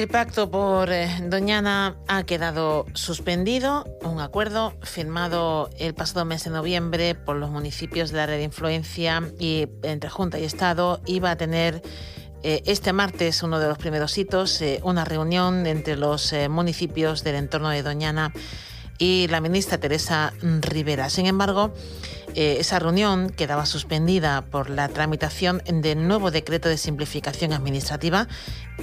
El pacto por eh, Doñana ha quedado suspendido. Un acuerdo firmado el pasado mes de noviembre por los municipios de la red de influencia y entre Junta y Estado iba a tener eh, este martes uno de los primeros hitos, eh, una reunión entre los municipios del entorno de Doñana y la ministra Teresa Rivera. Sin embargo, esa reunión quedaba suspendida por la tramitación del nuevo decreto de simplificación administrativa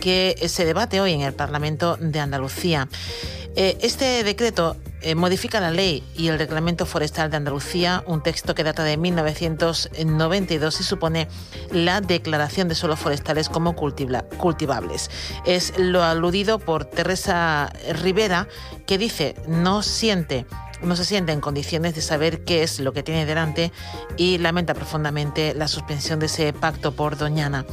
que se debate hoy en el Parlamento de Andalucía. Eh, este decreto eh, modifica la ley y el reglamento forestal de Andalucía, un texto que data de 1992 y supone la declaración de suelos forestales como cultivables. Es lo aludido por Teresa Rivera, que dice no siente no se siente en condiciones de saber qué es lo que tiene delante y lamenta profundamente la suspensión de ese pacto por Doñana.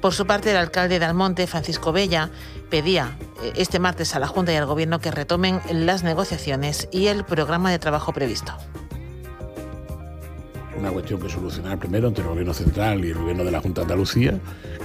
Por su parte, el alcalde de Almonte, Francisco Bella, pedía eh, este martes a la Junta y al Gobierno que retomen las negociaciones y el programa de trabajo previsto una cuestión que solucionar primero entre el gobierno central y el gobierno de la Junta de Andalucía,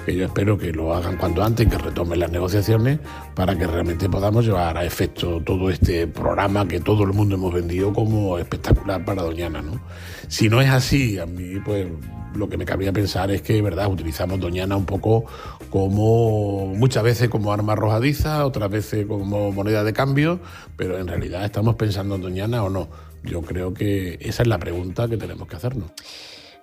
que yo espero que lo hagan cuanto antes, que retomen las negociaciones para que realmente podamos llevar a efecto todo este programa que todo el mundo hemos vendido como espectacular para Doñana. ¿no? Si no es así, a mí pues lo que me cabría pensar es que, verdad, utilizamos Doñana un poco como muchas veces como arma arrojadiza, otras veces como moneda de cambio, pero en realidad estamos pensando en Doñana o no. Yo creo que esa es la pregunta que tenemos que hacernos.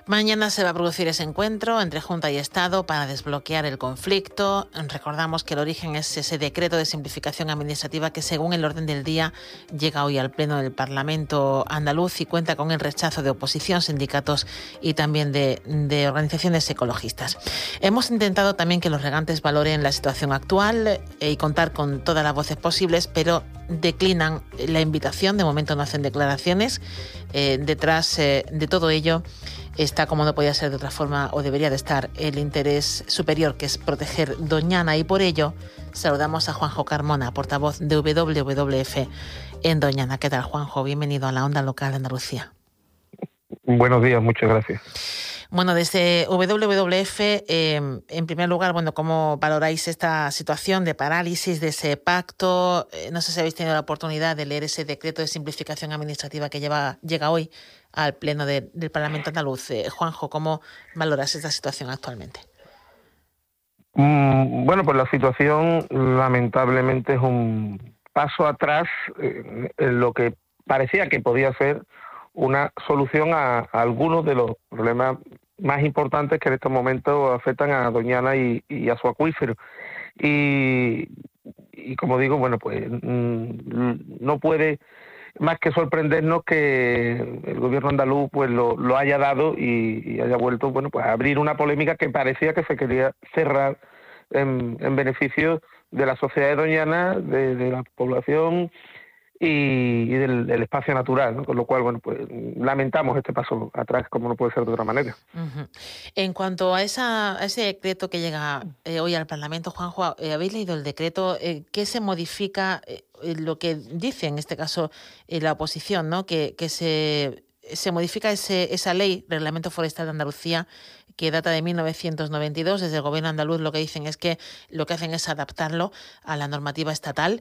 Mañana se va a producir ese encuentro entre Junta y Estado para desbloquear el conflicto. Recordamos que el origen es ese decreto de simplificación administrativa que según el orden del día llega hoy al Pleno del Parlamento andaluz y cuenta con el rechazo de oposición, sindicatos y también de, organizaciones ecologistas. Hemos intentado también que los regantes valoren la situación actual eh, y contar con todas las voces posibles, pero declinan la invitación, de momento no hacen declaraciones. Eh, detrás eh, de todo ello está, como no podía ser de otra forma, o debería de estar, el interés superior, que es proteger Doñana, y por ello saludamos a Juanjo Carmona, portavoz de WWF en Doñana. ¿Qué tal, Juanjo? Bienvenido a la onda local de Andalucía. Buenos días, muchas gracias. Bueno, desde WWF, em, en primer lugar, bueno, ¿cómo valoráis esta situación de parálisis de ese pacto? Eh, no sé si habéis tenido la oportunidad de leer ese decreto de simplificación administrativa que lleva, llega hoy al Pleno del Parlamento andaluz. Eh, Juanjo, ¿cómo valoras esta situación actualmente? Mm, bueno, pues la situación lamentablemente es un paso atrás eh, en lo que parecía que podía ser una solución a, algunos de los problemas más importantes que en estos momentos afectan a Doñana y, a su acuífero. Y, como digo, bueno, pues mm, no puede más que sorprendernos que el gobierno andaluz pues lo, haya dado y, haya vuelto bueno pues a abrir una polémica que parecía que se quería cerrar en, beneficio de la sociedad de Doñana, de la población y, del, espacio natural, con lo cual, bueno, pues lamentamos este paso atrás, como no puede ser de otra manera. En cuanto a, esa, ese decreto que llega eh, hoy al Parlamento, Juanjo, eh, ¿habéis leído el decreto? Eh, ¿Qué se modifica? lo que dice en este caso la oposición, ¿no? Que, que se, se modifica ese, esa ley, Reglamento Forestal de Andalucía, que data de 1992. Desde el gobierno andaluz lo que dicen es que lo que hacen es adaptarlo a la normativa estatal.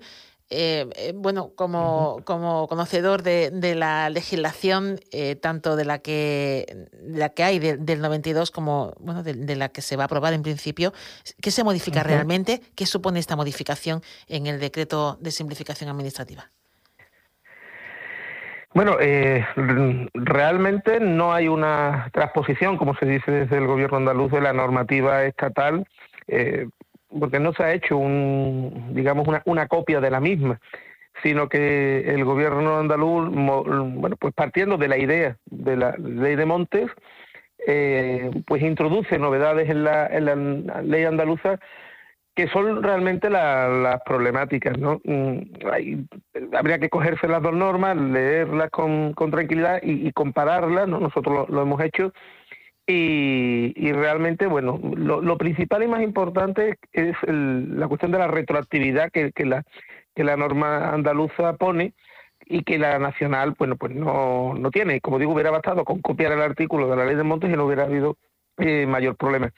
Eh, eh, bueno, como, como conocedor de, de la legislación, eh, tanto de la que, la que hay del 92 como bueno, de, la que se va a aprobar en principio, ¿qué se modifica realmente? ¿Qué supone esta modificación en el decreto de simplificación administrativa? Bueno, realmente no hay una transposición, como se dice desde el gobierno andaluz, de la normativa estatal porque no se ha hecho un, digamos, una, una copia de la misma, sino que el gobierno andaluz, bueno, pues partiendo de la idea de la ley de Montes, eh, pues introduce novedades en la, en la ley andaluza que son realmente las problemáticas, ¿no? Mm, habría que cogerse las dos normas, leerlas con, con tranquilidad y, compararlas, ¿no? Nosotros lo hemos hecho y, realmente, bueno, lo, principal y más importante es la cuestión de la retroactividad que, la, que la norma andaluza pone y que la nacional, bueno, pues no, no tiene. Como digo, hubiera bastado con copiar el artículo de la ley de Montes y no hubiera habido eh, mayor problema.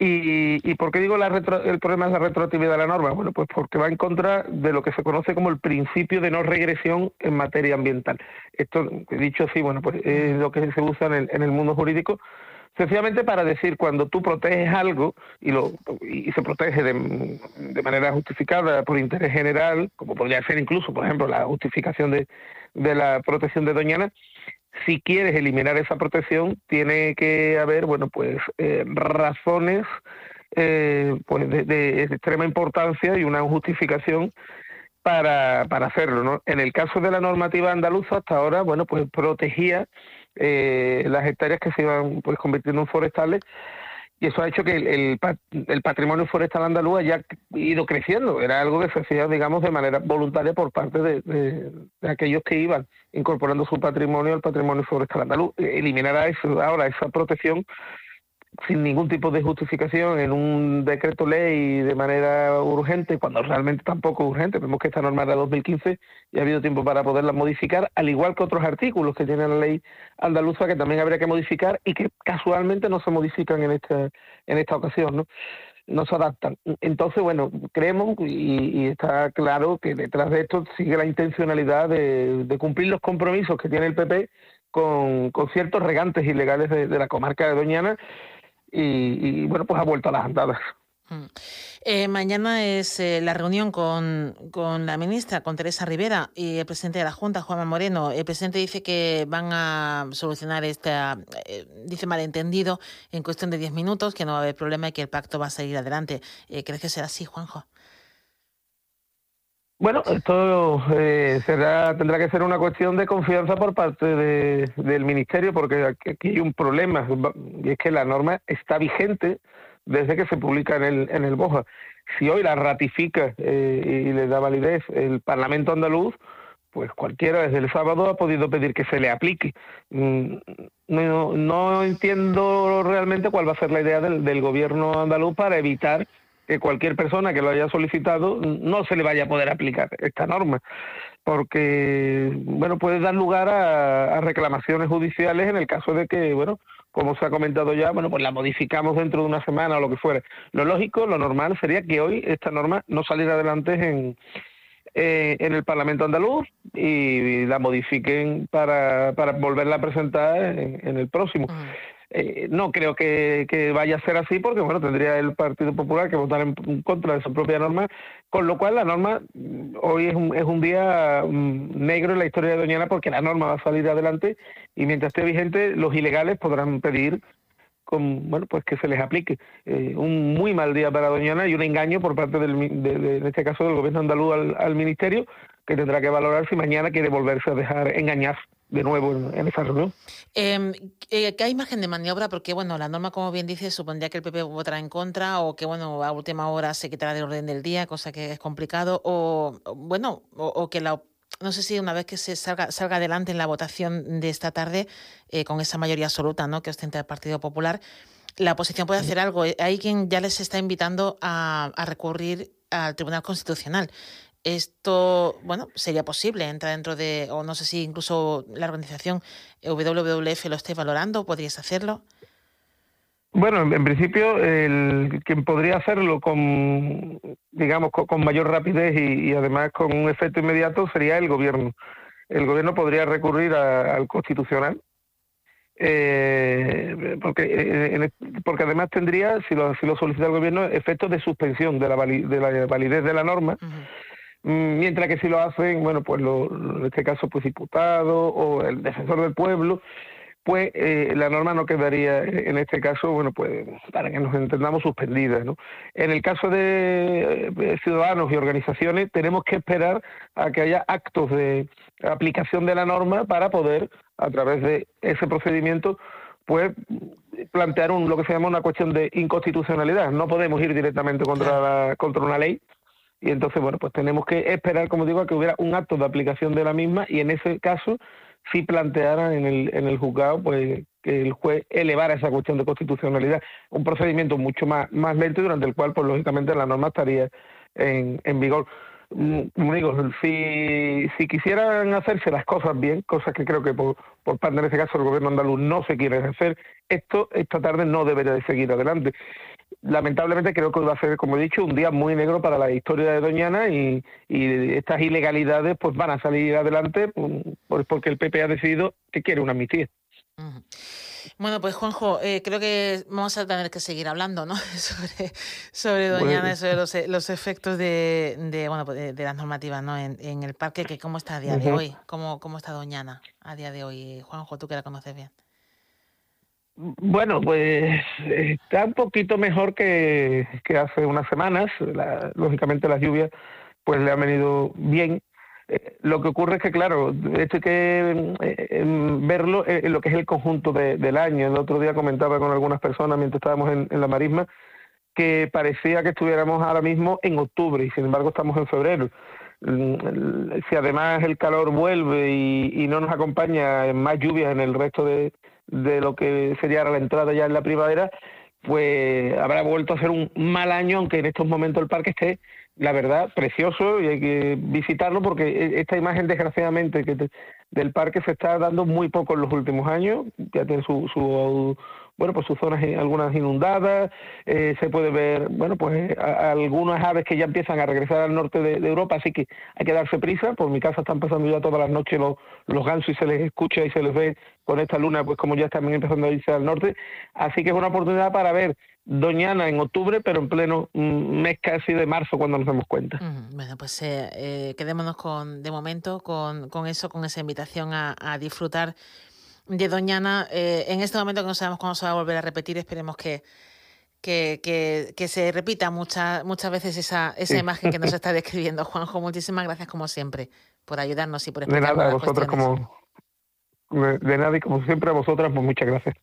¿Y, por qué digo el problema es la retroactividad de la norma? Bueno, pues porque va en contra de lo que se conoce como el principio de no regresión en materia ambiental. Esto, dicho así, bueno, pues es lo que se usa en el, mundo jurídico, sencillamente para decir cuando tú proteges algo y, lo, y se protege de, de, manera justificada por interés general, como podría ser incluso, por ejemplo, la justificación de, de la protección de Doñana, si quieres eliminar esa protección, tiene que haber, bueno, pues eh, razones eh, pues de, extrema importancia y una justificación para, para hacerlo. ¿no? En el caso de la normativa andaluza, hasta ahora, bueno, pues protegía eh, las hectáreas que se iban pues convirtiendo en forestales y eso ha hecho que el, el, patrimonio forestal andaluz haya ido creciendo. Era algo que se hacía, digamos, de manera voluntaria por parte de, aquellos que iban incorporando su patrimonio al patrimonio forestal andaluz. Eliminará eso, ahora esa protección sin ningún tipo de justificación en un decreto ley de manera urgente, cuando realmente tampoco es urgente. Vemos que esta norma de 2015 y ha habido tiempo para poderla modificar, al igual que otros artículos que tiene la ley andaluza que también habría que modificar y que casualmente no se modifican en esta, en esta ocasión, ¿no? no se adaptan. Entonces, bueno, creemos y, está claro que detrás de esto sigue la intencionalidad de, cumplir los compromisos que tiene el PP con, ciertos regantes ilegales de la comarca de Doñana y, bueno, pues ha vuelto a las andadas. Mm. Eh, mañana es eh, la reunión con, con, la ministra, con Teresa Rivera y el presidente de la Junta, Juanma Moreno. El presidente dice que van a solucionar este, eh, dice malentendido, en cuestión de 10 minutos, que no va a haber problema y que el pacto va a seguir adelante. ¿Crees que será así, Juanjo? Bueno, esto eh, será, tendrá que ser una cuestión de confianza por parte del Ministerio, porque aquí hay un problema, y es que la norma está vigente desde que se publica en el, en el BOJA. Si hoy la ratifica eh, y le da validez el Parlamento andaluz, pues cualquiera desde el sábado ha podido pedir que se le aplique. Mm, no, no entiendo realmente cuál va a ser la idea del, del gobierno andaluz para evitar que cualquier persona que lo haya solicitado no se le vaya a poder aplicar esta norma, porque bueno puede dar lugar a, reclamaciones judiciales en el caso de que bueno como se ha comentado ya, bueno, pues la modificamos dentro de una semana o lo que fuera. Lo lógico, lo normal sería que hoy esta norma no saliera adelante en, eh, en el Parlamento andaluz y la modifiquen para, para volverla a presentar en, el próximo. Eh, no creo que, vaya a ser así porque bueno tendría el Partido Popular que votar en contra de su propia norma, con lo cual la norma mm, hoy es un, es un día mm, negro en la historia de Doñana porque la norma va a salir adelante y mientras esté vigente los ilegales podrán pedir con, bueno, pues que se les aplique. Eh, un muy mal día para Doñana y un engaño por parte, del, de, en este caso, del gobierno andaluz al Ministerio, que tendrá que valorar si mañana quiere volverse a dejar engañar de nuevo en, esa reunión. Eh, ¿Qué hay margen de maniobra? Porque, bueno, la norma, como bien dice, supondría que el PP votará en contra o que, bueno, a última hora se quitará del orden del día, cosa que es complicado, o, bueno, o, que la no sé si una vez que se salga, salga adelante en la votación de esta tarde, eh, con esa mayoría absoluta ¿no? que ostenta el Partido Popular, la oposición puede hacer algo. Hay quien ya les está invitando a recurrir al Tribunal Constitucional. Esto, bueno, sería posible entrar dentro de, o no sé si incluso la organización WWF lo esté valorando, ¿podrías hacerlo? Bueno, en, principio, el, quien podría hacerlo con, digamos, con, mayor rapidez y, además con un efecto inmediato sería el gobierno. El gobierno podría recurrir al constitucional, eh, porque, eh, porque además tendría, si lo, si lo solicita el gobierno, efectos de suspensión de la, de la validez de la norma. Mientras que si lo hacen, bueno, pues lo, en este caso, pues diputado o el defensor del pueblo, pues eh, la norma no quedaría, en este caso, bueno, pues para que nos entendamos, suspendida. ¿no? En el caso de eh, ciudadanos y organizaciones, tenemos que esperar a que haya actos de aplicación de la norma para poder, a través de ese procedimiento, pues plantear un, lo que se llama una cuestión de inconstitucionalidad. No podemos ir directamente contra, la, contra una ley, y entonces, bueno, pues tenemos que esperar, como digo, a que hubiera un acto de aplicación de la misma y en ese caso sí plantearan en el, en el juzgado pues que el juez elevara esa cuestión de constitucionalidad, un procedimiento mucho más, más lento durante el cual, pues lógicamente, la norma estaría en, en vigor. Mm, como digo, si, si quisieran hacerse las cosas bien, cosas que creo que por, por parte, en este caso, el gobierno andaluz no se quiere hacer, esto esta tarde no debería de seguir adelante. Lamentablemente creo que va a ser, como he dicho, un día muy negro para la historia de Doñana y, estas ilegalidades pues van a salir adelante pues, porque el PP ha decidido que quiere una amnistía. Bueno, pues Juanjo, eh, creo que vamos a tener que seguir hablando, ¿no? sobre, sobre Doñana, sobre los, los efectos de, de bueno, pues de, las normativas, ¿no? En, en, el parque, que cómo está a día de hoy, cómo, cómo está Doñana a día de hoy, Juanjo, tú que la conoces bien. Bueno, pues está un poquito mejor que, hace unas semanas. lógicamente las lluvias pues le han venido bien. Eh, lo que ocurre es que, claro, esto hay que eh, verlo en lo que es el conjunto del año. El otro día comentaba con algunas personas mientras estábamos en, la marisma que parecía que estuviéramos ahora mismo en octubre y sin embargo estamos en febrero. Mm, si además el calor vuelve y, no nos acompaña más lluvias en el resto de, de lo que sería la entrada ya en la primavera, pues habrá vuelto a ser un mal año, aunque en estos momentos el parque esté, la verdad, precioso y hay que visitarlo porque e, esta imagen, desgraciadamente, que del parque se está dando muy poco en los últimos años, ya tiene su, su bueno, pues sus zonas algunas inundadas, eh, se puede ver, bueno, pues algunas aves que ya empiezan a regresar al norte de, Europa, así que hay que darse prisa, por mi casa están pasando ya todas las noches los, los gansos y se les escucha y se les ve con esta luna, pues como ya están empezando a irse al norte, así que es una oportunidad para ver Doñana en octubre, pero en pleno mm, mes casi de marzo cuando nos damos cuenta. Bueno, pues eh, eh, quedémonos con, de momento con, con eso, con esa invitación a disfrutar de Doñana. Eh, en este momento que no sabemos cuándo se va a volver a repetir, esperemos que, que, que, se repita muchas muchas veces esa, esa imagen que nos está describiendo. Juanjo, muchísimas gracias como siempre por ayudarnos y por explicarnos De nada, a vosotros como... De nada y como siempre a vosotras, pues muchas gracias.